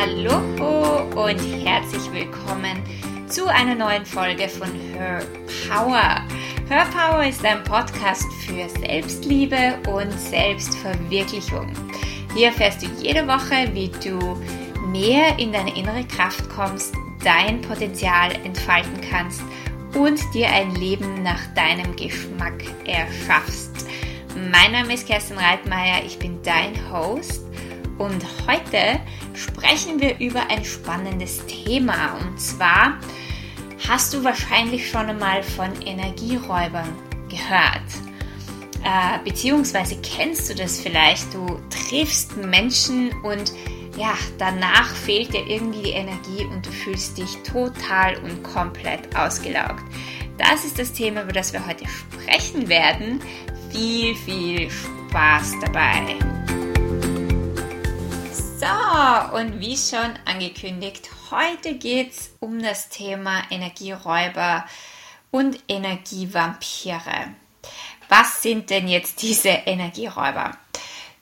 Hallo und herzlich willkommen zu einer neuen Folge von Her Power. Her Power ist ein Podcast für Selbstliebe und Selbstverwirklichung. Hier erfährst du jede Woche, wie du mehr in deine innere Kraft kommst, dein Potenzial entfalten kannst und dir ein Leben nach deinem Geschmack erschaffst. Mein Name ist Kerstin Reitmeier, ich bin dein Host und heute sprechen wir über ein spannendes Thema. Und zwar hast du wahrscheinlich schon einmal von Energieräubern gehört. Äh, beziehungsweise kennst du das vielleicht. Du triffst Menschen und ja, danach fehlt dir irgendwie die Energie und du fühlst dich total und komplett ausgelaugt. Das ist das Thema, über das wir heute sprechen werden. Viel, viel Spaß dabei. So, und wie schon angekündigt, heute geht es um das Thema Energieräuber und Energievampire. Was sind denn jetzt diese Energieräuber?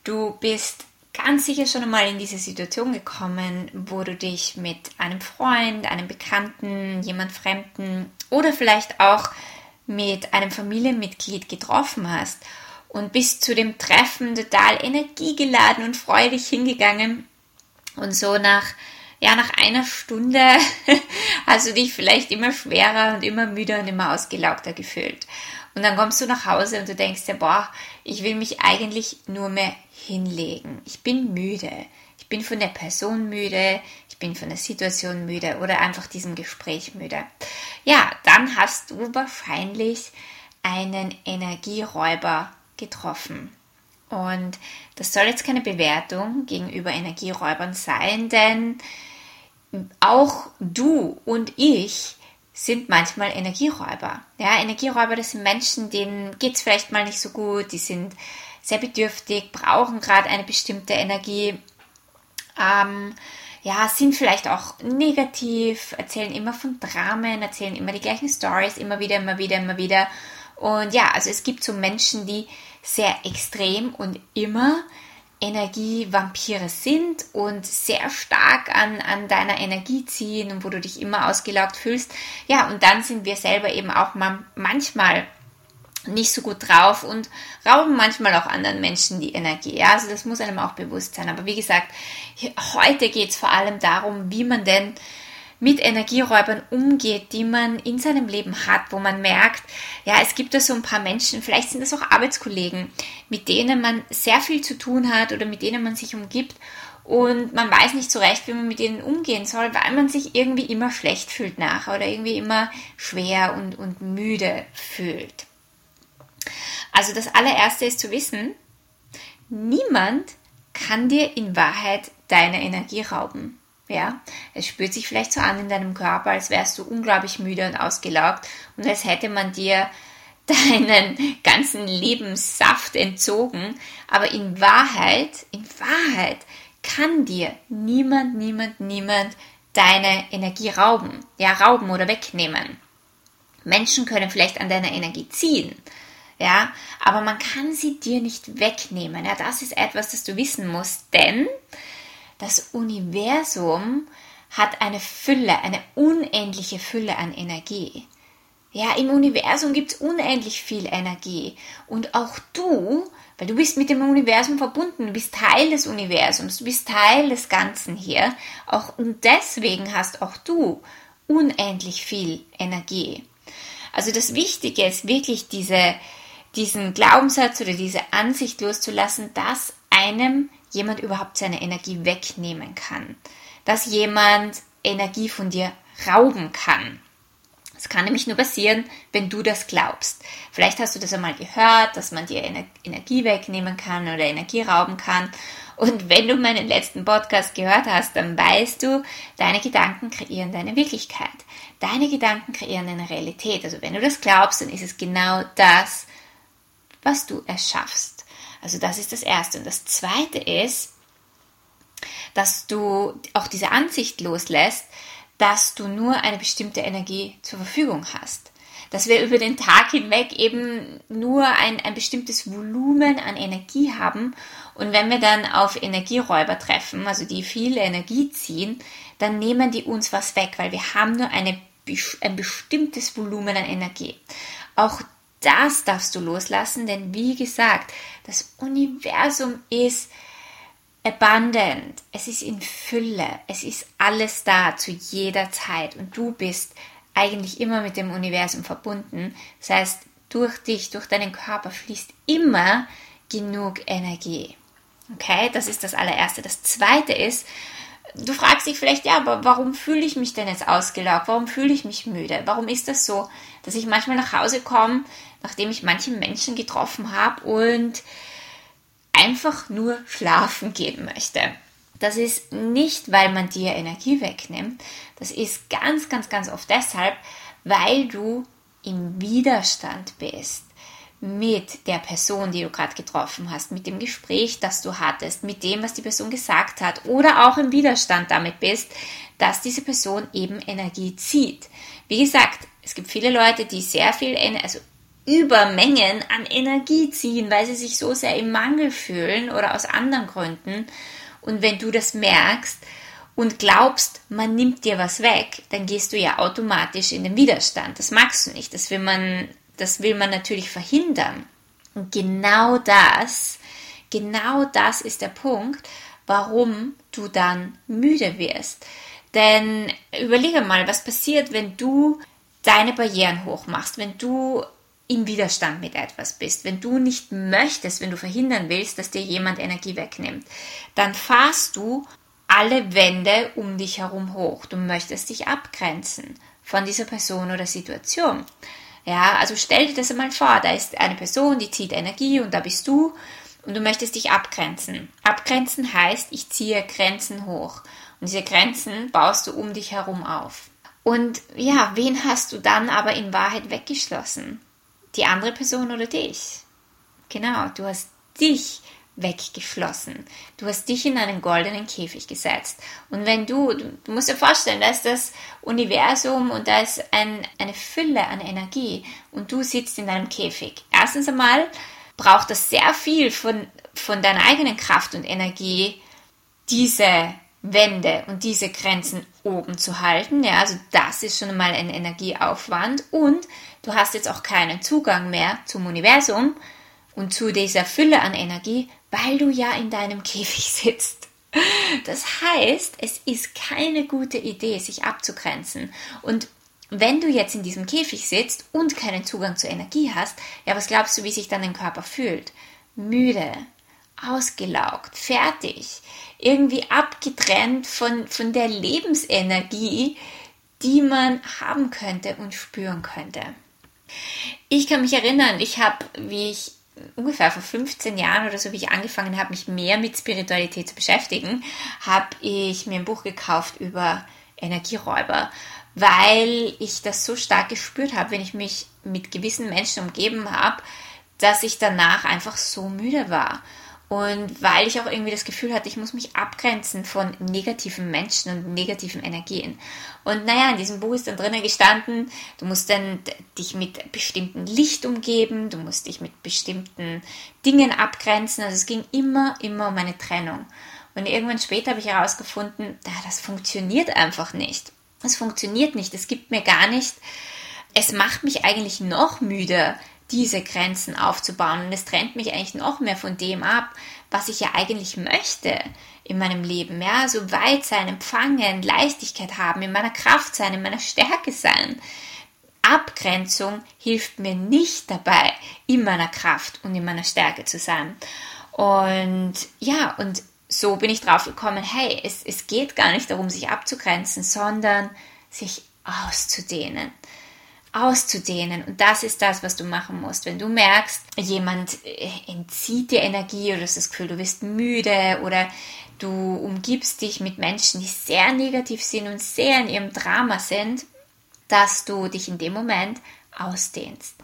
Du bist ganz sicher schon einmal in diese Situation gekommen, wo du dich mit einem Freund, einem Bekannten, jemand Fremden oder vielleicht auch mit einem Familienmitglied getroffen hast und bist zu dem Treffen total energiegeladen und freudig hingegangen und so nach ja, nach einer Stunde hast du dich vielleicht immer schwerer und immer müder und immer ausgelaugter gefühlt. Und dann kommst du nach Hause und du denkst dir, boah, ich will mich eigentlich nur mehr hinlegen. Ich bin müde. Ich bin von der Person müde. Ich bin von der Situation müde oder einfach diesem Gespräch müde. Ja, dann hast du wahrscheinlich einen Energieräuber getroffen. Und das soll jetzt keine Bewertung gegenüber Energieräubern sein, denn auch du und ich sind manchmal Energieräuber. Ja, Energieräuber, das sind Menschen, denen geht es vielleicht mal nicht so gut, die sind sehr bedürftig, brauchen gerade eine bestimmte Energie, ähm, ja, sind vielleicht auch negativ, erzählen immer von Dramen, erzählen immer die gleichen Stories, immer wieder, immer wieder, immer wieder. Und ja, also es gibt so Menschen, die sehr extrem und immer Energievampire sind und sehr stark an, an deiner Energie ziehen und wo du dich immer ausgelaugt fühlst. Ja, und dann sind wir selber eben auch manchmal nicht so gut drauf und rauben manchmal auch anderen Menschen die Energie. Ja, also das muss einem auch bewusst sein. Aber wie gesagt, heute geht es vor allem darum, wie man denn mit Energieräubern umgeht, die man in seinem Leben hat, wo man merkt, ja, es gibt da so ein paar Menschen, vielleicht sind das auch Arbeitskollegen, mit denen man sehr viel zu tun hat oder mit denen man sich umgibt und man weiß nicht so recht, wie man mit ihnen umgehen soll, weil man sich irgendwie immer schlecht fühlt nachher oder irgendwie immer schwer und, und müde fühlt. Also das allererste ist zu wissen, niemand kann dir in Wahrheit deine Energie rauben. Ja, es spürt sich vielleicht so an in deinem Körper, als wärst du unglaublich müde und ausgelaugt und als hätte man dir deinen ganzen Lebenssaft entzogen. Aber in Wahrheit, in Wahrheit kann dir niemand, niemand, niemand deine Energie rauben, ja, rauben oder wegnehmen. Menschen können vielleicht an deiner Energie ziehen, ja, aber man kann sie dir nicht wegnehmen. Ja, das ist etwas, das du wissen musst, denn das Universum hat eine Fülle, eine unendliche Fülle an Energie. Ja, im Universum gibt es unendlich viel Energie. Und auch du, weil du bist mit dem Universum verbunden, du bist Teil des Universums, du bist Teil des Ganzen hier. Auch und deswegen hast auch du unendlich viel Energie. Also das Wichtige ist wirklich diese, diesen Glaubenssatz oder diese Ansicht loszulassen, dass einem jemand überhaupt seine Energie wegnehmen kann, dass jemand Energie von dir rauben kann. Es kann nämlich nur passieren, wenn du das glaubst. Vielleicht hast du das einmal gehört, dass man dir Energie wegnehmen kann oder Energie rauben kann. Und wenn du meinen letzten Podcast gehört hast, dann weißt du, deine Gedanken kreieren deine Wirklichkeit. Deine Gedanken kreieren deine Realität. Also wenn du das glaubst, dann ist es genau das, was du erschaffst. Also das ist das Erste. Und das Zweite ist, dass du auch diese Ansicht loslässt, dass du nur eine bestimmte Energie zur Verfügung hast. dass wir über den Tag hinweg eben nur ein, ein bestimmtes Volumen an Energie haben. Und wenn wir dann auf Energieräuber treffen, also die viel Energie ziehen, dann nehmen die uns was weg, weil wir haben nur eine, ein bestimmtes Volumen an Energie. Auch das darfst du loslassen, denn wie gesagt, das Universum ist abundant, es ist in Fülle, es ist alles da zu jeder Zeit und du bist eigentlich immer mit dem Universum verbunden. Das heißt, durch dich, durch deinen Körper fließt immer genug Energie. Okay, das ist das allererste. Das zweite ist, du fragst dich vielleicht, ja, aber warum fühle ich mich denn jetzt ausgelaugt? Warum fühle ich mich müde? Warum ist das so, dass ich manchmal nach Hause komme, nachdem ich manche Menschen getroffen habe und einfach nur schlafen gehen möchte? Das ist nicht, weil man dir Energie wegnimmt. Das ist ganz, ganz, ganz oft deshalb, weil du im Widerstand bist mit der Person, die du gerade getroffen hast, mit dem Gespräch, das du hattest, mit dem, was die Person gesagt hat oder auch im Widerstand damit bist, dass diese Person eben Energie zieht. Wie gesagt, es gibt viele Leute, die sehr viel, also Übermengen an Energie ziehen, weil sie sich so sehr im Mangel fühlen oder aus anderen Gründen. Und wenn du das merkst und glaubst, man nimmt dir was weg, dann gehst du ja automatisch in den Widerstand. Das magst du nicht. Das will man das will man natürlich verhindern. Und genau das, genau das ist der Punkt, warum du dann müde wirst. Denn überlege mal, was passiert, wenn du deine Barrieren hochmachst, wenn du im Widerstand mit etwas bist, wenn du nicht möchtest, wenn du verhindern willst, dass dir jemand Energie wegnimmt, dann fahrst du alle Wände um dich herum hoch. Du möchtest dich abgrenzen von dieser Person oder Situation. Ja, also stell dir das einmal vor, da ist eine Person, die zieht Energie und da bist du und du möchtest dich abgrenzen. Abgrenzen heißt, ich ziehe Grenzen hoch und diese Grenzen baust du um dich herum auf. Und ja, wen hast du dann aber in Wahrheit weggeschlossen? Die andere Person oder dich? Genau, du hast dich weggeschlossen. Du hast dich in einen goldenen Käfig gesetzt. Und wenn du, du musst dir vorstellen, da ist das Universum und da ist ein, eine Fülle an Energie und du sitzt in deinem Käfig. Erstens einmal braucht das sehr viel von, von deiner eigenen Kraft und Energie, diese Wände und diese Grenzen oben zu halten. Ja, also das ist schon mal ein Energieaufwand und du hast jetzt auch keinen Zugang mehr zum Universum und zu dieser Fülle an Energie, weil du ja in deinem Käfig sitzt. Das heißt, es ist keine gute Idee, sich abzugrenzen. Und wenn du jetzt in diesem Käfig sitzt und keinen Zugang zur Energie hast, ja, was glaubst du, wie sich dann dein Körper fühlt? Müde, ausgelaugt, fertig, irgendwie abgetrennt von, von der Lebensenergie, die man haben könnte und spüren könnte. Ich kann mich erinnern, ich habe, wie ich ungefähr vor 15 Jahren oder so, wie ich angefangen habe, mich mehr mit Spiritualität zu beschäftigen, habe ich mir ein Buch gekauft über Energieräuber, weil ich das so stark gespürt habe, wenn ich mich mit gewissen Menschen umgeben habe, dass ich danach einfach so müde war. Und weil ich auch irgendwie das Gefühl hatte, ich muss mich abgrenzen von negativen Menschen und negativen Energien. Und naja, in diesem Buch ist dann drinnen gestanden, du musst dann dich mit bestimmten Licht umgeben, du musst dich mit bestimmten Dingen abgrenzen. Also es ging immer, immer um eine Trennung. Und irgendwann später habe ich herausgefunden, das funktioniert einfach nicht. Es funktioniert nicht. Es gibt mir gar nicht, es macht mich eigentlich noch müder, diese Grenzen aufzubauen. Und es trennt mich eigentlich noch mehr von dem ab, was ich ja eigentlich möchte in meinem Leben. Ja, so weit sein, empfangen, Leichtigkeit haben, in meiner Kraft sein, in meiner Stärke sein. Abgrenzung hilft mir nicht dabei, in meiner Kraft und in meiner Stärke zu sein. Und ja, und so bin ich drauf gekommen, hey, es, es geht gar nicht darum, sich abzugrenzen, sondern sich auszudehnen auszudehnen. Und das ist das, was du machen musst. Wenn du merkst, jemand äh, entzieht dir Energie oder hast das Gefühl, du bist müde oder du umgibst dich mit Menschen, die sehr negativ sind und sehr in ihrem Drama sind, dass du dich in dem Moment ausdehnst.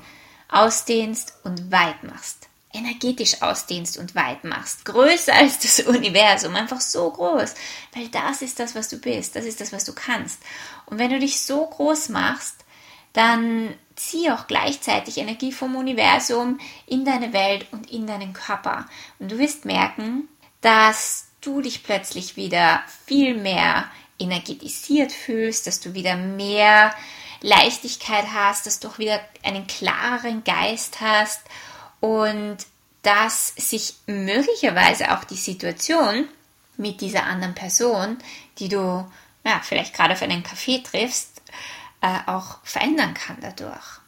Ausdehnst und weit machst. Energetisch ausdehnst und weit machst. Größer als das Universum. Einfach so groß. Weil das ist das, was du bist. Das ist das, was du kannst. Und wenn du dich so groß machst, dann zieh auch gleichzeitig Energie vom Universum in deine Welt und in deinen Körper. Und du wirst merken, dass du dich plötzlich wieder viel mehr energetisiert fühlst, dass du wieder mehr Leichtigkeit hast, dass du auch wieder einen klareren Geist hast und dass sich möglicherweise auch die Situation mit dieser anderen Person, die du ja, vielleicht gerade auf einen Kaffee triffst, äh, auch verändern kann dadurch.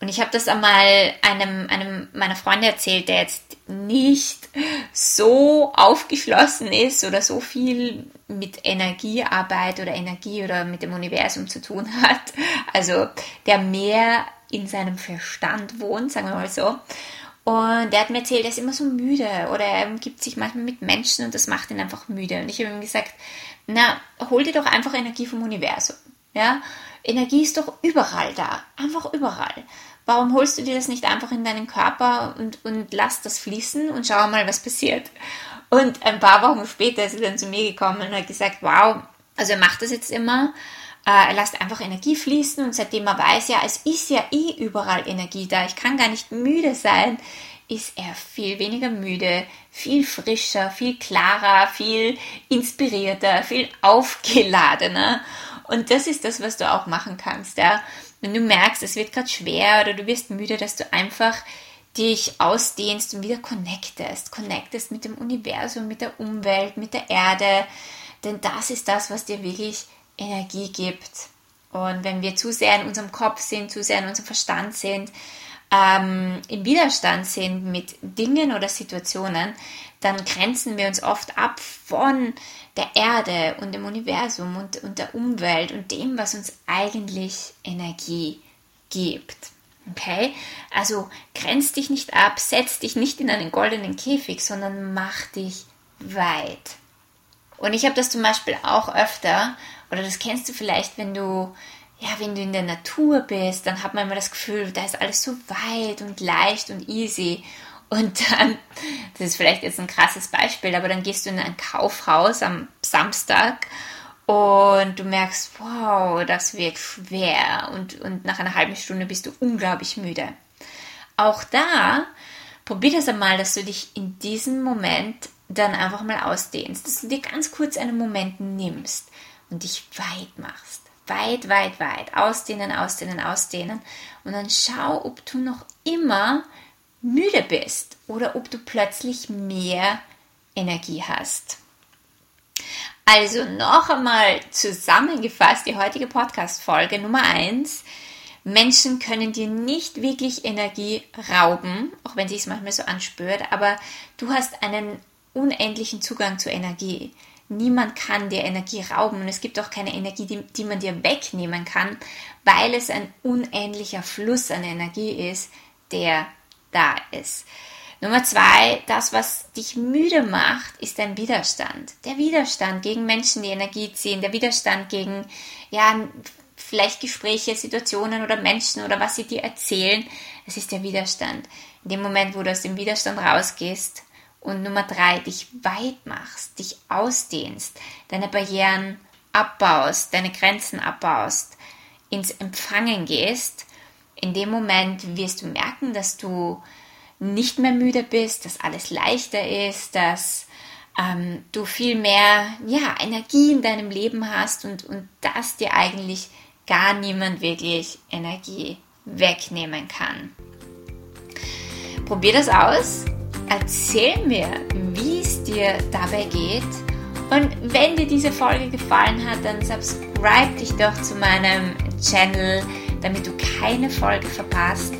Und ich habe das einmal einem, einem meiner Freunde erzählt, der jetzt nicht so aufgeschlossen ist oder so viel mit Energiearbeit oder Energie oder mit dem Universum zu tun hat. Also der mehr in seinem Verstand wohnt, sagen wir mal so. Und der hat mir erzählt, er ist immer so müde oder er gibt sich manchmal mit Menschen und das macht ihn einfach müde. Und ich habe ihm gesagt, na, hol dir doch einfach Energie vom Universum. Ja? Energie ist doch überall da, einfach überall. Warum holst du dir das nicht einfach in deinen Körper und, und lass das fließen und schau mal, was passiert? Und ein paar Wochen später ist er dann zu mir gekommen und hat gesagt, wow, also er macht das jetzt immer, äh, er lässt einfach Energie fließen und seitdem er weiß, ja, es ist ja eh überall Energie da, ich kann gar nicht müde sein, ist er viel weniger müde, viel frischer, viel klarer, viel inspirierter, viel aufgeladener. Und das ist das, was du auch machen kannst, ja. Wenn du merkst, es wird gerade schwer oder du wirst müde, dass du einfach dich ausdehnst und wieder connectest. Connectest mit dem Universum, mit der Umwelt, mit der Erde. Denn das ist das, was dir wirklich Energie gibt. Und wenn wir zu sehr in unserem Kopf sind, zu sehr in unserem Verstand sind, ähm, im Widerstand sind mit Dingen oder Situationen, dann grenzen wir uns oft ab von der Erde und dem Universum und, und der Umwelt und dem, was uns eigentlich Energie gibt. Okay? Also grenz dich nicht ab, setz dich nicht in einen goldenen Käfig, sondern mach dich weit. Und ich habe das zum Beispiel auch öfter, oder das kennst du vielleicht, wenn du ja, wenn du in der Natur bist, dann hat man immer das Gefühl, da ist alles so weit und leicht und easy. Und dann, das ist vielleicht jetzt ein krasses Beispiel, aber dann gehst du in ein Kaufhaus am Samstag und du merkst, wow, das wird schwer und, und nach einer halben Stunde bist du unglaublich müde. Auch da, probier das einmal, dass du dich in diesem Moment dann einfach mal ausdehnst, dass du dir ganz kurz einen Moment nimmst und dich weit machst weit, weit, weit ausdehnen, ausdehnen, ausdehnen. Und dann schau, ob du noch immer müde bist oder ob du plötzlich mehr Energie hast. Also noch einmal zusammengefasst die heutige Podcast-Folge Nummer 1. Menschen können dir nicht wirklich Energie rauben, auch wenn sich es manchmal so anspürt, aber du hast einen unendlichen Zugang zur Energie. Niemand kann dir Energie rauben und es gibt auch keine Energie, die, die man dir wegnehmen kann, weil es ein unendlicher Fluss an Energie ist, der da ist. Nummer zwei, das, was dich müde macht, ist dein Widerstand. Der Widerstand gegen Menschen, die Energie ziehen, der Widerstand gegen, ja, vielleicht Gespräche, Situationen oder Menschen oder was sie dir erzählen. Es ist der Widerstand. In dem Moment, wo du aus dem Widerstand rausgehst, und Nummer drei, dich weit machst, dich ausdehnst, deine Barrieren abbaust, deine Grenzen abbaust, ins Empfangen gehst, in dem Moment wirst du merken, dass du nicht mehr müde bist, dass alles leichter ist, dass ähm, du viel mehr ja, Energie in deinem Leben hast und, und dass dir eigentlich gar niemand wirklich Energie wegnehmen kann. Probier das aus Erzähl mir, wie es dir dabei geht. Und wenn dir diese Folge gefallen hat, dann subscribe dich doch zu meinem Channel, damit du keine Folge verpasst.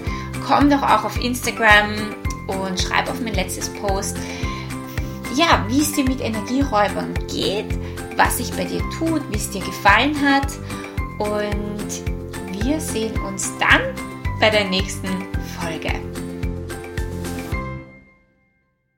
Komm doch auch auf Instagram und schreib auf mein letztes Post, ja, wie es dir mit Energieräubern geht, was sich bei dir tut, wie es dir gefallen hat. Und wir sehen uns dann bei der nächsten Folge.